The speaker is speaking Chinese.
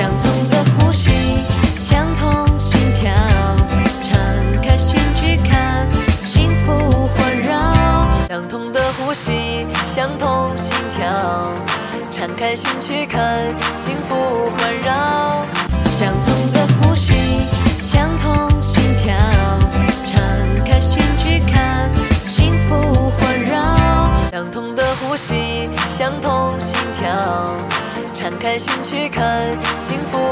相同的呼吸，相同心跳，敞开心去看，幸福环绕。相同的呼吸，相同心跳，敞开心去看，幸福环绕。相同的呼吸，相同心跳，敞开心去看，幸福环绕。相同的呼吸，相同心跳，敞开心去看，幸福。